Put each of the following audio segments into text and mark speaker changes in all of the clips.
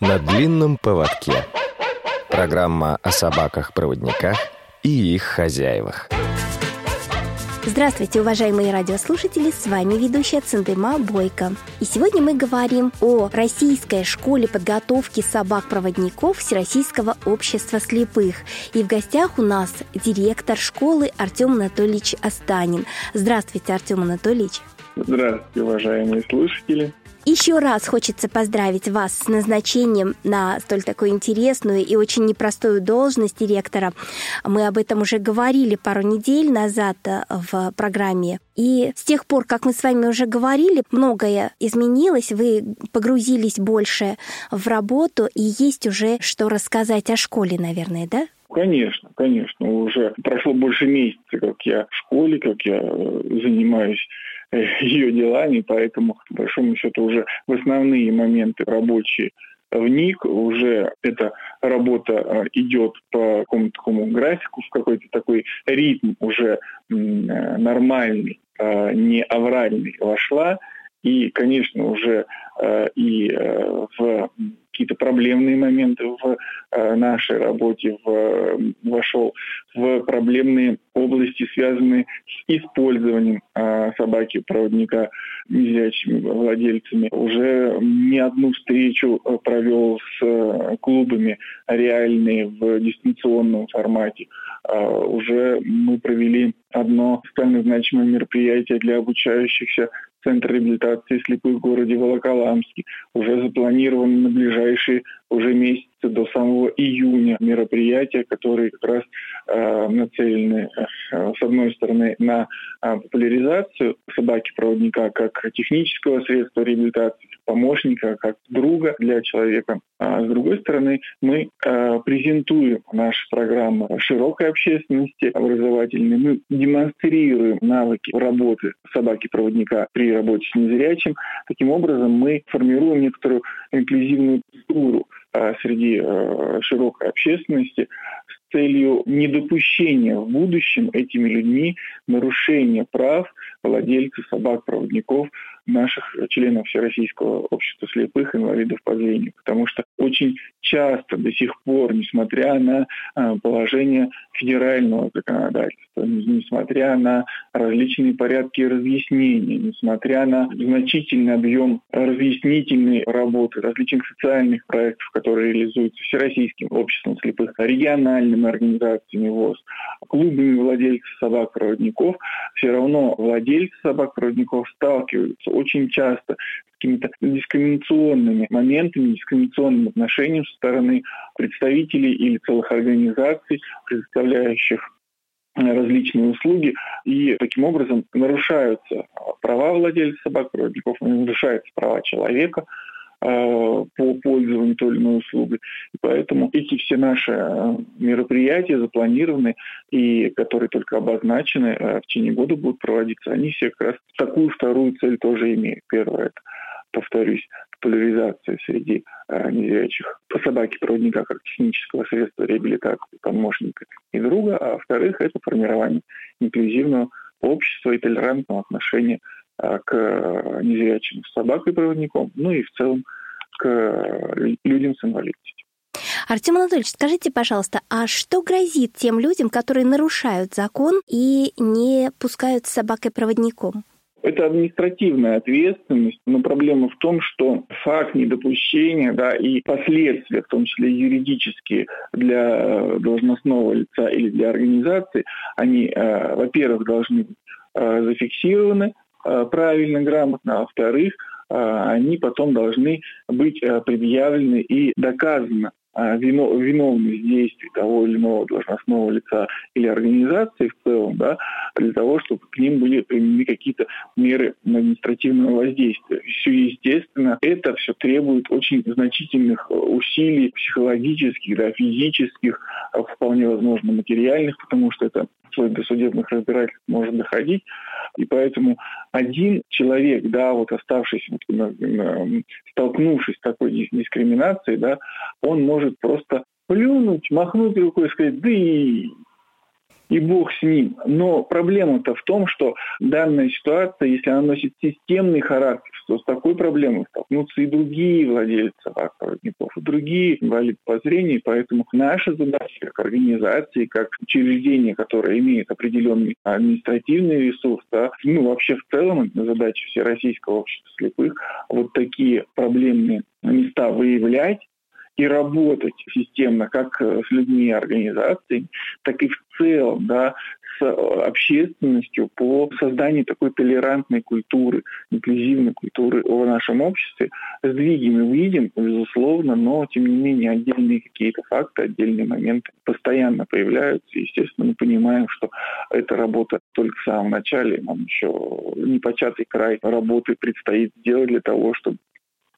Speaker 1: на длинном поводке. Программа о собаках-проводниках и их хозяевах.
Speaker 2: Здравствуйте, уважаемые радиослушатели, с вами ведущая Циндыма Бойко. И сегодня мы говорим о Российской школе подготовки собак-проводников Всероссийского общества слепых. И в гостях у нас директор школы Артем Анатольевич Останин. Здравствуйте, Артем Анатольевич.
Speaker 3: Здравствуйте, уважаемые слушатели.
Speaker 2: Еще раз хочется поздравить вас с назначением на столь такую интересную и очень непростую должность директора. Мы об этом уже говорили пару недель назад э, в программе. И с тех пор, как мы с вами уже говорили, многое изменилось, вы погрузились больше в работу, и есть уже что рассказать о школе, наверное, да?
Speaker 3: Конечно, конечно. Уже прошло больше месяца, как я в школе, как я э, занимаюсь ее делами, поэтому, по большому счету, уже в основные моменты рабочие вник, уже эта работа э, идет по какому-то такому графику, в какой-то такой ритм уже э, нормальный, э, не авральный вошла. И, конечно, уже и в какие-то проблемные моменты в э, нашей работе, в, вошел в проблемные области, связанные с использованием э, собаки-проводника незрячими владельцами. Уже не одну встречу э, провел с клубами реальные в дистанционном формате. Уже мы провели одно социально значимое мероприятие для обучающихся Центр реабилитации слепых в городе Волоколамске. Уже запланированы на ближайшие уже месяцы до самого июня мероприятия, которые как раз э, нацелены, э, с одной стороны, на э, популяризацию собаки-проводника как технического средства реабилитации, помощника, как друга для человека. А с другой стороны, мы э, презентуем наши программы широкой общественности образовательной, мы демонстрируем навыки работы собаки-проводника при работе с незрячим. Таким образом, мы формируем некоторую инклюзивную структуру среди э, широкой общественности с целью недопущения в будущем этими людьми нарушения прав владельцев собак-проводников наших членов Всероссийского общества слепых инвалидов по зрению. Потому что очень часто до сих пор, несмотря на а, положение федерального законодательства, несмотря на различные порядки разъяснения, несмотря на значительный объем разъяснительной работы, различных социальных проектов, которые реализуются Всероссийским обществом слепых, региональными организациями ВОЗ, клубами владельцев собак-проводников, все равно владельцы собак-проводников сталкиваются очень часто с какими-то дискриминационными моментами, дискриминационным отношением со стороны представителей или целых организаций, предоставляющих различные услуги, и таким образом нарушаются права владельцев собак-проводников, нарушаются права человека, по пользованию той или иной услугой. И поэтому эти все наши э, мероприятия запланированы и которые только обозначены э, в течение года будут проводиться, они все как раз такую вторую цель тоже имеют. Первое – это, повторюсь, популяризация среди незрячих по собаке-проводника как технического средства реабилитации, помощника и друга, а во-вторых, это формирование инклюзивного общества и толерантного отношения Э, к незрячим собакой-проводником, ну и в целом к людям с инвалидностью.
Speaker 2: Артем Анатольевич, скажите, пожалуйста, а что грозит тем людям, которые нарушают закон и не пускают с собакой-проводником?
Speaker 3: Это административная ответственность, но проблема в том, что факт недопущения да, и последствия, в том числе юридические для должностного лица или для организации, они, э, во-первых, должны быть э, зафиксированы, Э, правильно, грамотно, а во-вторых, э, они потом должны быть э, предъявлены и доказано виновность действий того или иного должностного лица или организации в целом, да, для того, чтобы к ним были применены какие-то меры административного воздействия. Все естественно, это все требует очень значительных усилий психологических, да, физических, вполне возможно материальных, потому что это вплоть до судебных разбирательств может доходить. И поэтому один человек, да, вот оставшийся, столкнувшись с такой дискриминацией, да, он может просто плюнуть, махнуть рукой и сказать, да и и Бог с ним. Но проблема-то в том, что данная ситуация, если она носит системный характер, что с такой проблемой столкнутся и другие владельцы собак-проводников, и другие инвалиды по зрению, поэтому наша задача как организации, как учреждение, которое имеет определенный административный ресурс, да, ну вообще в целом задача Всероссийского общества слепых, вот такие проблемные места выявлять, и работать системно как с людьми и организациями, так и в целом да, с общественностью по созданию такой толерантной культуры, инклюзивной культуры в нашем обществе. Сдвиги мы видим, безусловно, но тем не менее отдельные какие-то факты, отдельные моменты постоянно появляются. Естественно, мы понимаем, что эта работа только в самом начале, нам еще непочатый край работы предстоит сделать для того, чтобы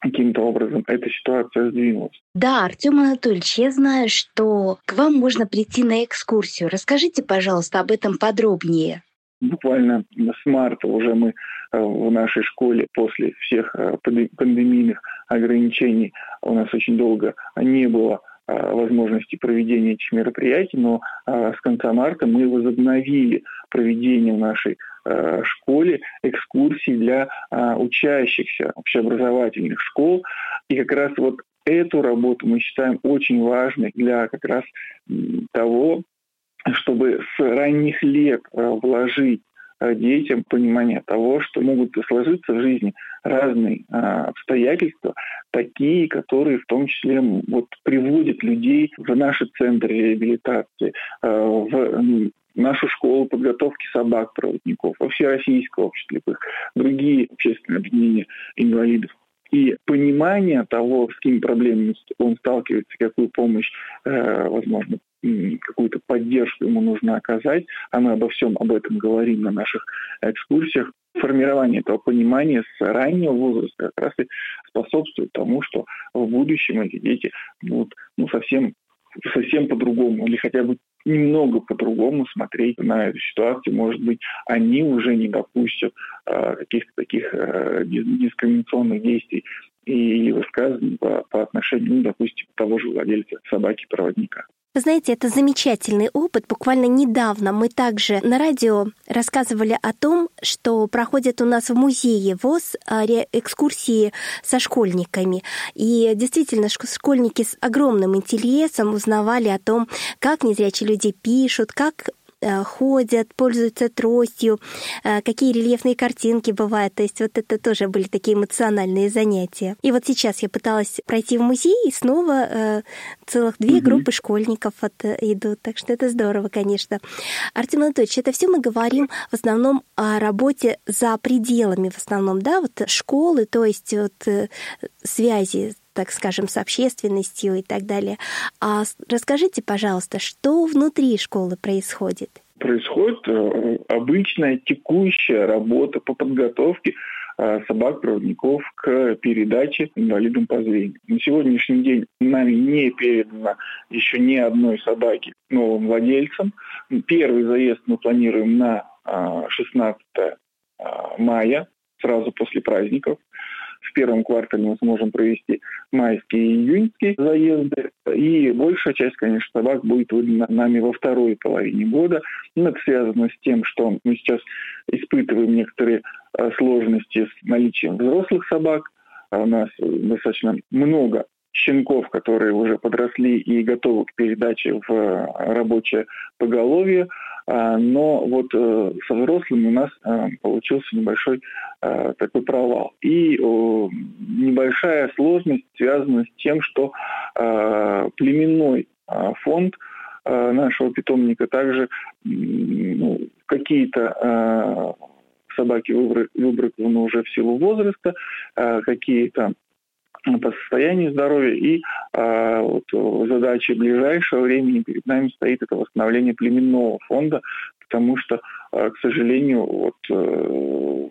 Speaker 3: каким-то образом эта ситуация сдвинулась.
Speaker 2: Да, Артем Анатольевич, я знаю, что к вам можно прийти на экскурсию. Расскажите, пожалуйста, об этом подробнее.
Speaker 3: Буквально с марта уже мы э, в нашей школе после всех э, пандемийных ограничений у нас очень долго не было э, возможности проведения этих мероприятий, но с конца марта мы возобновили проведение в нашей школе экскурсии для а, учащихся общеобразовательных школ. И как раз вот эту работу мы считаем очень важной для как раз того, чтобы с ранних лет э, вложить э, детям понимание того, что могут сложиться в жизни разные обстоятельства, такие, которые в том числе вот, приводят людей в наши центры реабилитации, в нашу школу подготовки собак-проводников, во Всероссийское общество слепых, другие общественные объединения инвалидов. И понимание того, с какими проблемами он сталкивается, какую помощь, э, возможно, какую-то поддержку ему нужно оказать, а мы обо всем об этом говорим на наших экскурсиях, формирование этого понимания с раннего возраста как раз и способствует тому, что в будущем эти дети будут ну, совсем совсем по-другому или хотя бы немного по-другому смотреть на эту ситуацию. Может быть, они уже не допустят э, каких-то таких э, дискриминационных действий и высказываний по, по отношению, ну, допустим, того же владельца собаки-проводника.
Speaker 2: Знаете, это замечательный опыт. Буквально недавно мы также на радио рассказывали о том, что проходят у нас в музее ВОЗ а, экскурсии со школьниками. И действительно, школьники с огромным интересом узнавали о том, как незрячие люди пишут, как ходят, пользуются тростью, э, какие рельефные картинки бывают. То есть вот это тоже были такие эмоциональные занятия. И вот сейчас я пыталась пройти в музей, и снова э, целых две угу. группы школьников вот идут. Так что это здорово, конечно. Артем Анатольевич, это все мы говорим в основном о работе за пределами, в основном, да, вот школы, то есть вот связи так скажем, с общественностью и так далее. А расскажите, пожалуйста, что внутри школы происходит?
Speaker 3: Происходит э, обычная текущая работа по подготовке э, собак-проводников к передаче инвалидам по зрению. На сегодняшний день нами не передано еще ни одной собаки новым владельцам. Первый заезд мы планируем на 16 э, мая, сразу после праздников в первом квартале мы сможем провести майские и июньские заезды. И большая часть, конечно, собак будет выдана нами во второй половине года. Но это связано с тем, что мы сейчас испытываем некоторые э, сложности с наличием взрослых собак. А у нас достаточно много щенков, которые уже подросли и готовы к передаче в э, рабочее поголовье. А, но вот э, со взрослыми у нас э, получился небольшой такой провал. И небольшая сложность связана с тем, что племенной фонд нашего питомника также ну, какие-то собаки выбраны уже в силу возраста, какие-то по состоянию здоровья. И э, вот, задача ближайшего времени перед нами стоит это восстановление племенного фонда, потому что, э, к сожалению, вот, э,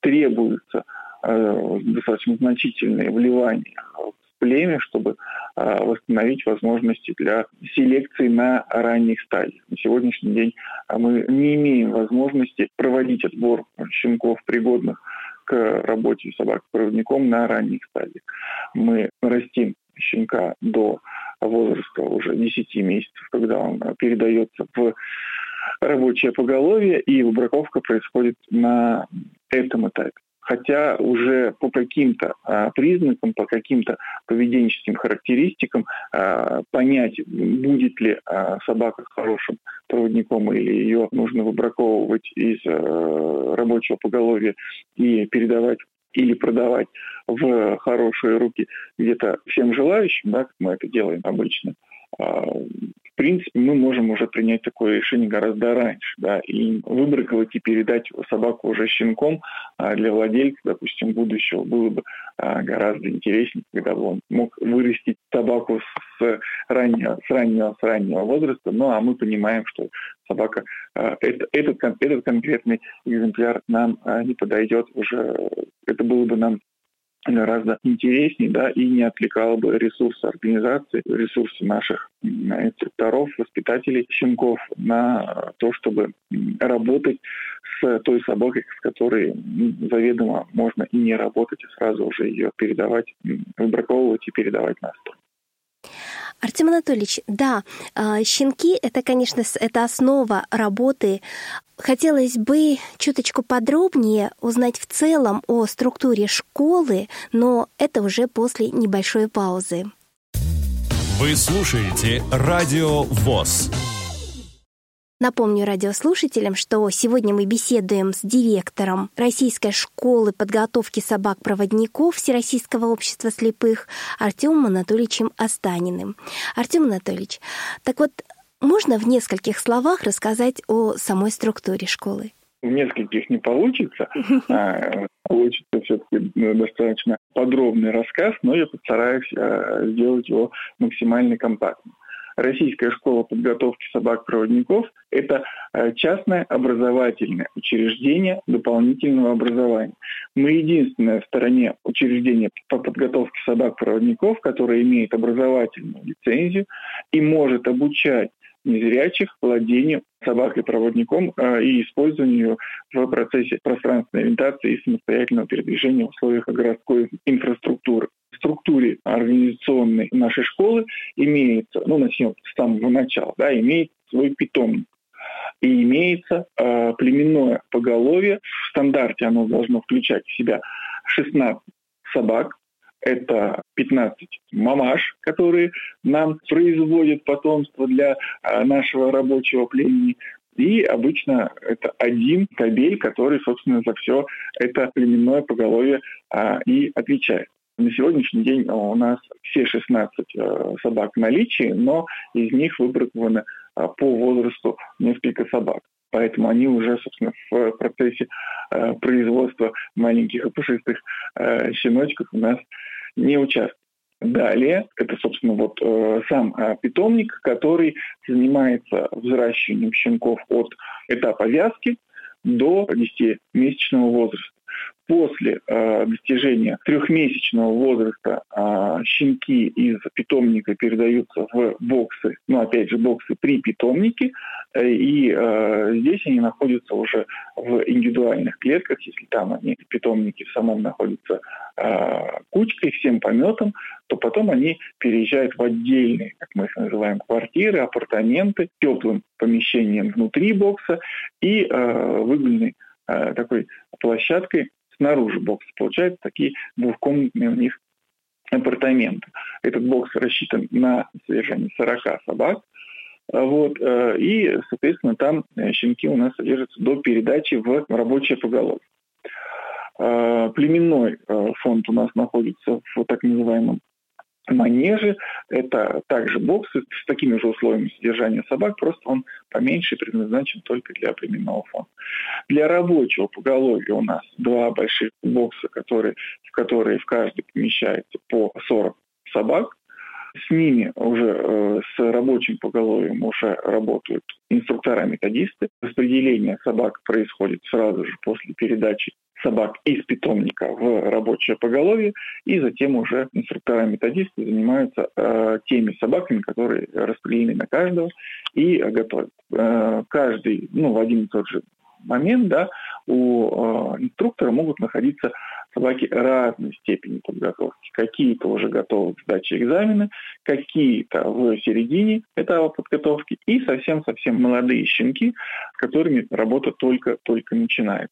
Speaker 3: требуется э, достаточно значительное вливание в племя, чтобы э, восстановить возможности для селекции на ранних стадиях. На сегодняшний день мы не имеем возможности проводить отбор щенков пригодных к работе собак-проводником на ранних стадиях. Мы растим щенка до возраста уже 10 месяцев, когда он передается в рабочее поголовье, и выбраковка происходит на этом этапе. Хотя уже по каким-то а, признакам, по каким-то поведенческим характеристикам а, понять, будет ли а, собака хорошим проводником или ее нужно выбраковывать из а, рабочего поголовья и передавать или продавать в хорошие руки где-то всем желающим, да, как мы это делаем обычно, принципе, мы можем уже принять такое решение гораздо раньше, да, и выбраковать и передать собаку уже щенком а для владельца, допустим, будущего было бы а, гораздо интереснее, когда бы он мог вырастить собаку с раннего, с раннего, с раннего возраста, ну, а мы понимаем, что собака, а, это, этот, этот конкретный экземпляр нам не подойдет уже, это было бы нам гораздо интереснее, да, и не отвлекало бы ресурсы организации, ресурсы наших инструкторов, воспитателей щенков на то, чтобы работать с той собакой, с которой заведомо можно и не работать, а сразу уже ее передавать, выбраковывать и передавать на строй.
Speaker 2: Артем Анатольевич, да, а, щенки — это, конечно, это основа работы. Хотелось бы чуточку подробнее узнать в целом о структуре школы, но это уже после небольшой паузы.
Speaker 4: Вы слушаете «Радио ВОЗ».
Speaker 2: Напомню радиослушателям, что сегодня мы беседуем с директором Российской школы подготовки собак-проводников Всероссийского общества слепых Артемом Анатольевичем Останиным. Артем Анатольевич, так вот, можно в нескольких словах рассказать о самой структуре школы?
Speaker 3: В нескольких не получится. А, получится все-таки ну, достаточно подробный рассказ, но я постараюсь а, сделать его максимально компактным. Российская школа подготовки собак-проводников – это э, частное образовательное учреждение дополнительного образования. Мы единственное в стороне учреждение по подготовке собак-проводников, которое имеет образовательную лицензию и может обучать незрячих владению собакой-проводником э, и использованию в процессе пространственной ориентации и самостоятельного передвижения в условиях городской инфраструктуры структуре организационной нашей школы имеется, ну, начнем с самого начала, да, имеет свой питомник. И имеется э, племенное поголовье. В стандарте оно должно включать в себя 16 собак, это 15 мамаш, которые нам производят потомство для э, нашего рабочего племени. И обычно это один кабель, который, собственно, за все это племенное поголовье а, и отвечает. На сегодняшний день у нас все 16 э, собак в наличии, но из них выбраковано э, по возрасту несколько собак. Поэтому они уже, собственно, в процессе э, производства маленьких и пушистых щеночков у нас не участвуют. Далее, это, собственно, вот сам питомник, который занимается взращиванием щенков от этапа вязки до 10-месячного возраста. После э, достижения трехмесячного возраста э, щенки из питомника передаются в боксы, ну опять же боксы при питомнике, э, и э, здесь они находятся уже в индивидуальных клетках, если там они в питомнике в самом находятся э, кучкой, всем пометом, то потом они переезжают в отдельные, как мы их называем, квартиры, апартаменты, теплым помещением внутри бокса и э, выгульной э, такой площадкой снаружи бокса. Получаются такие двухкомнатные у них апартаменты. Этот бокс рассчитан на содержание 40 собак. Вот, э, и, соответственно, там э, щенки у нас содержатся до передачи в рабочее поголовье. Э, племенной фонд у нас находится в так называемом манежи. Это также боксы с такими же условиями содержания собак, просто он поменьше предназначен только для племенного фонда. Для рабочего поголовья у нас два больших бокса, которые, в которые в каждый помещается по 40 собак. С ними уже э, с рабочим поголовьем уже работают инструктора-методисты. Распределение собак происходит сразу же после передачи собак из питомника в рабочее поголовье, и затем уже инструктора-методисты занимаются э, теми собаками, которые распределены на каждого, и готовят. Э, каждый, ну, в один и тот же момент, да, у э, инструктора могут находиться собаки разной степени подготовки. Какие-то уже готовы к сдаче экзамена, какие-то в середине этапа подготовки и совсем-совсем молодые щенки, с которыми работа только-только начинает.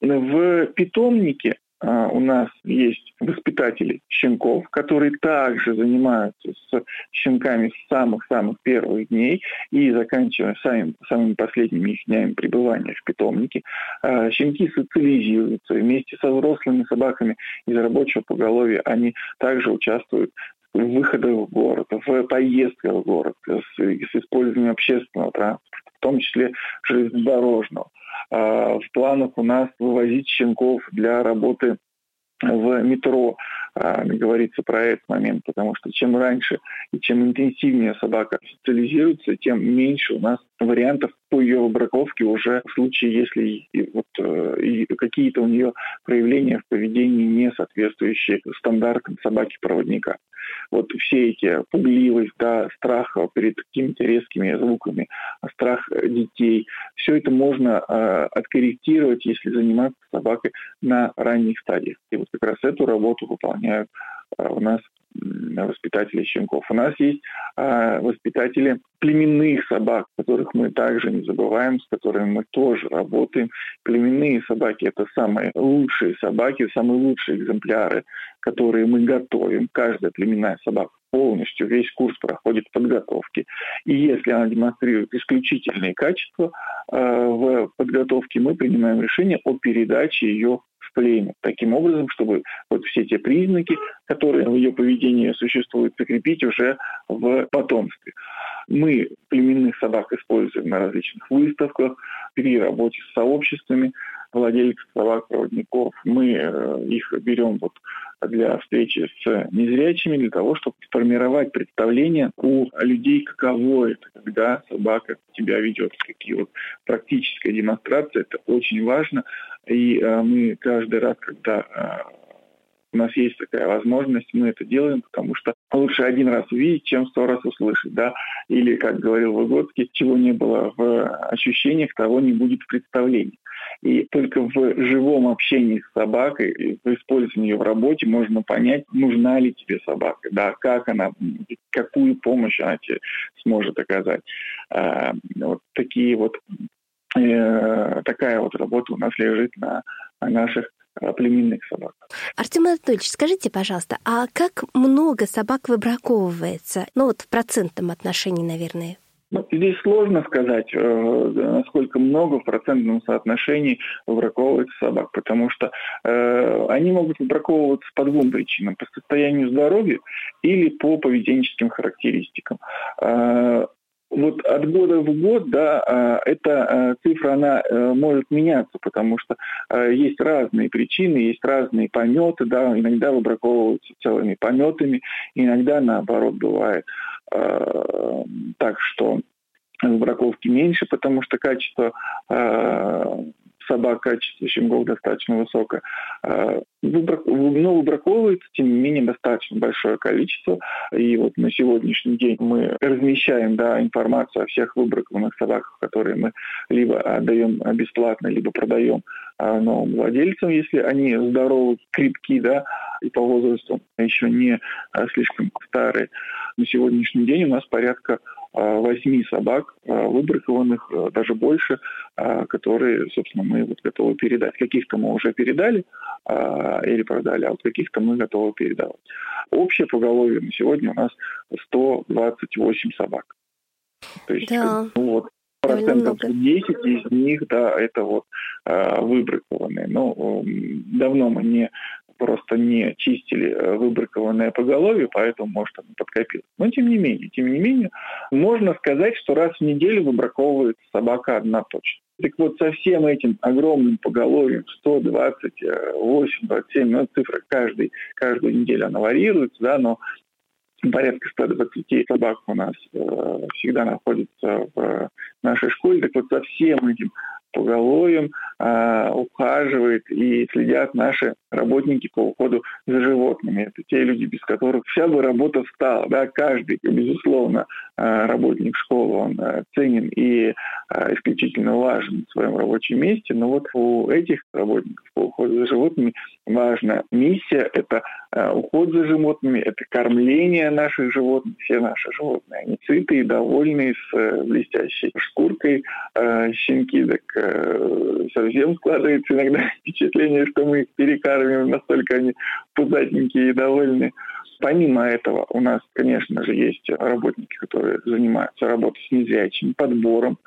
Speaker 3: В питомнике у нас есть воспитатели щенков, которые также занимаются с щенками с самых-самых первых дней и заканчивая самим, самыми последними их днями пребывания в питомнике. А, щенки социализируются вместе со взрослыми собаками из рабочего поголовья. Они также участвуют выходах в город, в поездках в город, с, с использованием общественного транспорта, в том числе железнодорожного. А, в планах у нас вывозить щенков для работы в метро, а, говорится про этот момент, потому что чем раньше и чем интенсивнее собака социализируется, тем меньше у нас вариантов по ее выбраковке уже в случае, если вот, э, какие-то у нее проявления в поведении не соответствующие стандартам собаки-проводника. Вот все эти пугливость, да, страх перед какими-то резкими звуками, страх детей, все это можно э, откорректировать, если заниматься собакой на ранних стадиях. И вот как раз эту работу выполняют э, у нас воспитатели щенков. У нас есть э, воспитатели племенных собак, которых мы также не забываем, с которыми мы тоже работаем. Племенные собаки – это самые лучшие собаки, самые лучшие экземпляры, которые мы готовим. Каждая племенная собака полностью, весь курс проходит подготовки. И если она демонстрирует исключительные качества э, в подготовке, мы принимаем решение о передаче ее племя. Таким образом, чтобы вот все те признаки, которые в ее поведении существуют, закрепить уже в потомстве. Мы племенных собак используем на различных выставках, при работе с сообществами владельцев собак-проводников. Мы э, их берем вот для встречи с незрячими, для того, чтобы сформировать представление у людей, каково это, когда собака тебя ведет. Какие вот практическая демонстрация, это очень важно. И э, мы каждый раз, когда э, у нас есть такая возможность, мы это делаем, потому что лучше один раз увидеть, чем сто раз услышать, да, или, как говорил Выгодский, чего не было в ощущениях, того не будет в представлении. И только в живом общении с собакой, в использовании ее в работе можно понять, нужна ли тебе собака, да, как она, какую помощь она тебе сможет оказать. А, вот такие вот э, такая вот работа у нас лежит на, на наших племенных собак.
Speaker 2: Артем Анатольевич, скажите, пожалуйста, а как много собак выбраковывается? Ну вот в процентном отношении, наверное.
Speaker 3: Ну, здесь сложно сказать, э, насколько много в процентном соотношении выбраковывается собак, потому что э, они могут выбраковываться по двум причинам. По состоянию здоровья или по поведенческим характеристикам. Э, вот от года в год, да, э, эта э, цифра, она э, может меняться, потому что есть разные причины, есть разные пометы, да, иногда выбраковываются целыми пометами, иногда наоборот бывает так, что выбраковки меньше, потому что качество собак качество щенков достаточно высокое. А, но выбраковывается, тем не менее, достаточно большое количество. И вот на сегодняшний день мы размещаем да, информацию о всех выбракованных собаках, которые мы либо отдаем бесплатно, либо продаем а, новым владельцам, если они здоровы, крепки, да, и по возрасту еще не а, слишком старые. На сегодняшний день у нас порядка восьми собак, выбракованных, даже больше, которые, собственно, мы вот готовы передать. Каких-то мы уже передали или продали, а вот каких-то мы готовы передавать. Общее поголовье на сегодня у нас 128 собак. То есть, да. ну, вот, процентов 10 из них, да, это вот э, выбракованные. Но э, давно мы не просто не чистили э, выбракованное поголовье, поэтому, может, оно подкопилось. Но тем не менее, тем не менее, можно сказать, что раз в неделю выбраковывается собака одна точно. Так вот, со всем этим огромным поголовьем, 128, 27, ну, цифра каждый, каждую неделю она варьируется, да, но порядка 120 собак у нас э, всегда находится в нашей школе. Так вот, со всем этим поголовьем э, ухаживает и следят наши работники по уходу за животными. Это те люди, без которых вся бы работа встала. Да? Каждый, безусловно, работник школы, он ценен и исключительно важен в своем рабочем месте, но вот у этих работников по уходу за животными важна миссия – это уход за животными, это кормление наших животных, все наши животные, они сытые, довольные, с блестящей шкуркой, щенки так совсем складывается иногда впечатление, что мы их перекармливаем, настолько они пузатенькие и довольны. Помимо этого, у нас, конечно же, есть работники, которые занимаются работой с незрячими, подбором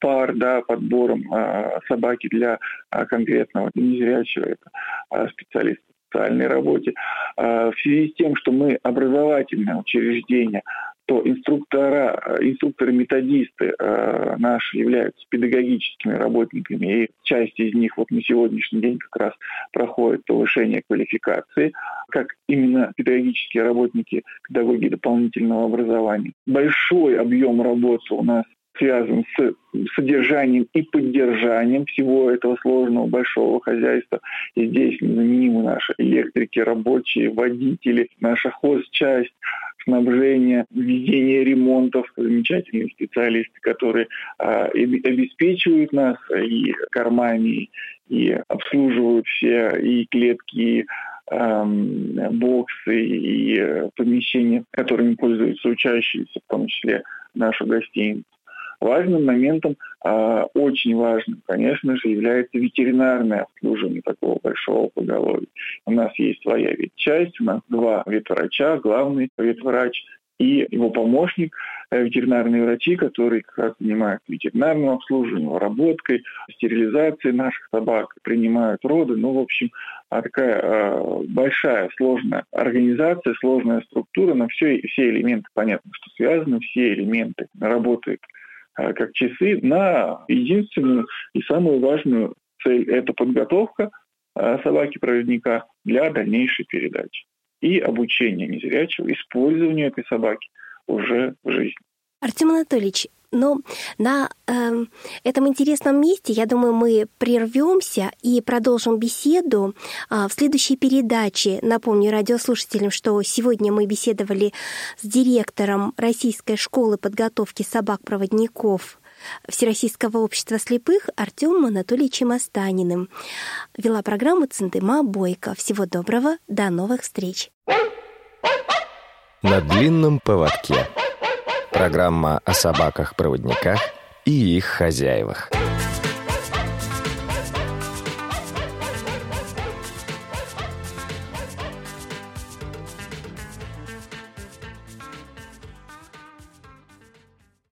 Speaker 3: пар, да, подбором э, собаки для э, конкретного незрячего, это э, специалист в социальной работе. В связи с тем, что мы образовательное учреждение, то инструктора, инструкторы-методисты э, наши являются педагогическими работниками, и часть из них вот на сегодняшний день как раз проходит повышение квалификации, как именно педагогические работники, педагоги дополнительного образования. Большой объем работы у нас связан с содержанием и поддержанием всего этого сложного большого хозяйства. И здесь незаменимы наши электрики, рабочие, водители, наша хозчасть, снабжение, ведение ремонтов, замечательные специалисты, которые а, обеспечивают нас и кормами, и обслуживают все и клетки, и боксы и э, помещения, которыми пользуются учащиеся, в том числе нашу гостиницу. Важным моментом, э, очень важным, конечно же, является ветеринарное обслуживание такого большого поголовья. У нас есть своя ветчасть, у нас два ветврача, главный ветврач и его помощник, э, ветеринарные врачи, которые как раз занимаются ветеринарным обслуживанием, обработкой, стерилизацией наших собак, принимают роды. Ну, в общем, а такая э, большая, сложная организация, сложная структура, но все, все элементы, понятно, что связаны, все элементы работают как часы на единственную и самую важную цель – это подготовка э, собаки-проводника для дальнейшей передачи и обучение незрячего использованию этой собаки уже в жизни.
Speaker 2: Артем Анатольевич, но на э, этом интересном месте, я думаю, мы прервемся и продолжим беседу э, в следующей передаче. Напомню радиослушателям, что сегодня мы беседовали с директором Российской школы подготовки собак-проводников Всероссийского общества слепых Артемом Анатольевичем Останиным. Вела программу Центыма Бойко. Всего доброго, до новых встреч.
Speaker 1: На длинном поводке. Программа о собаках-проводниках и их хозяевах.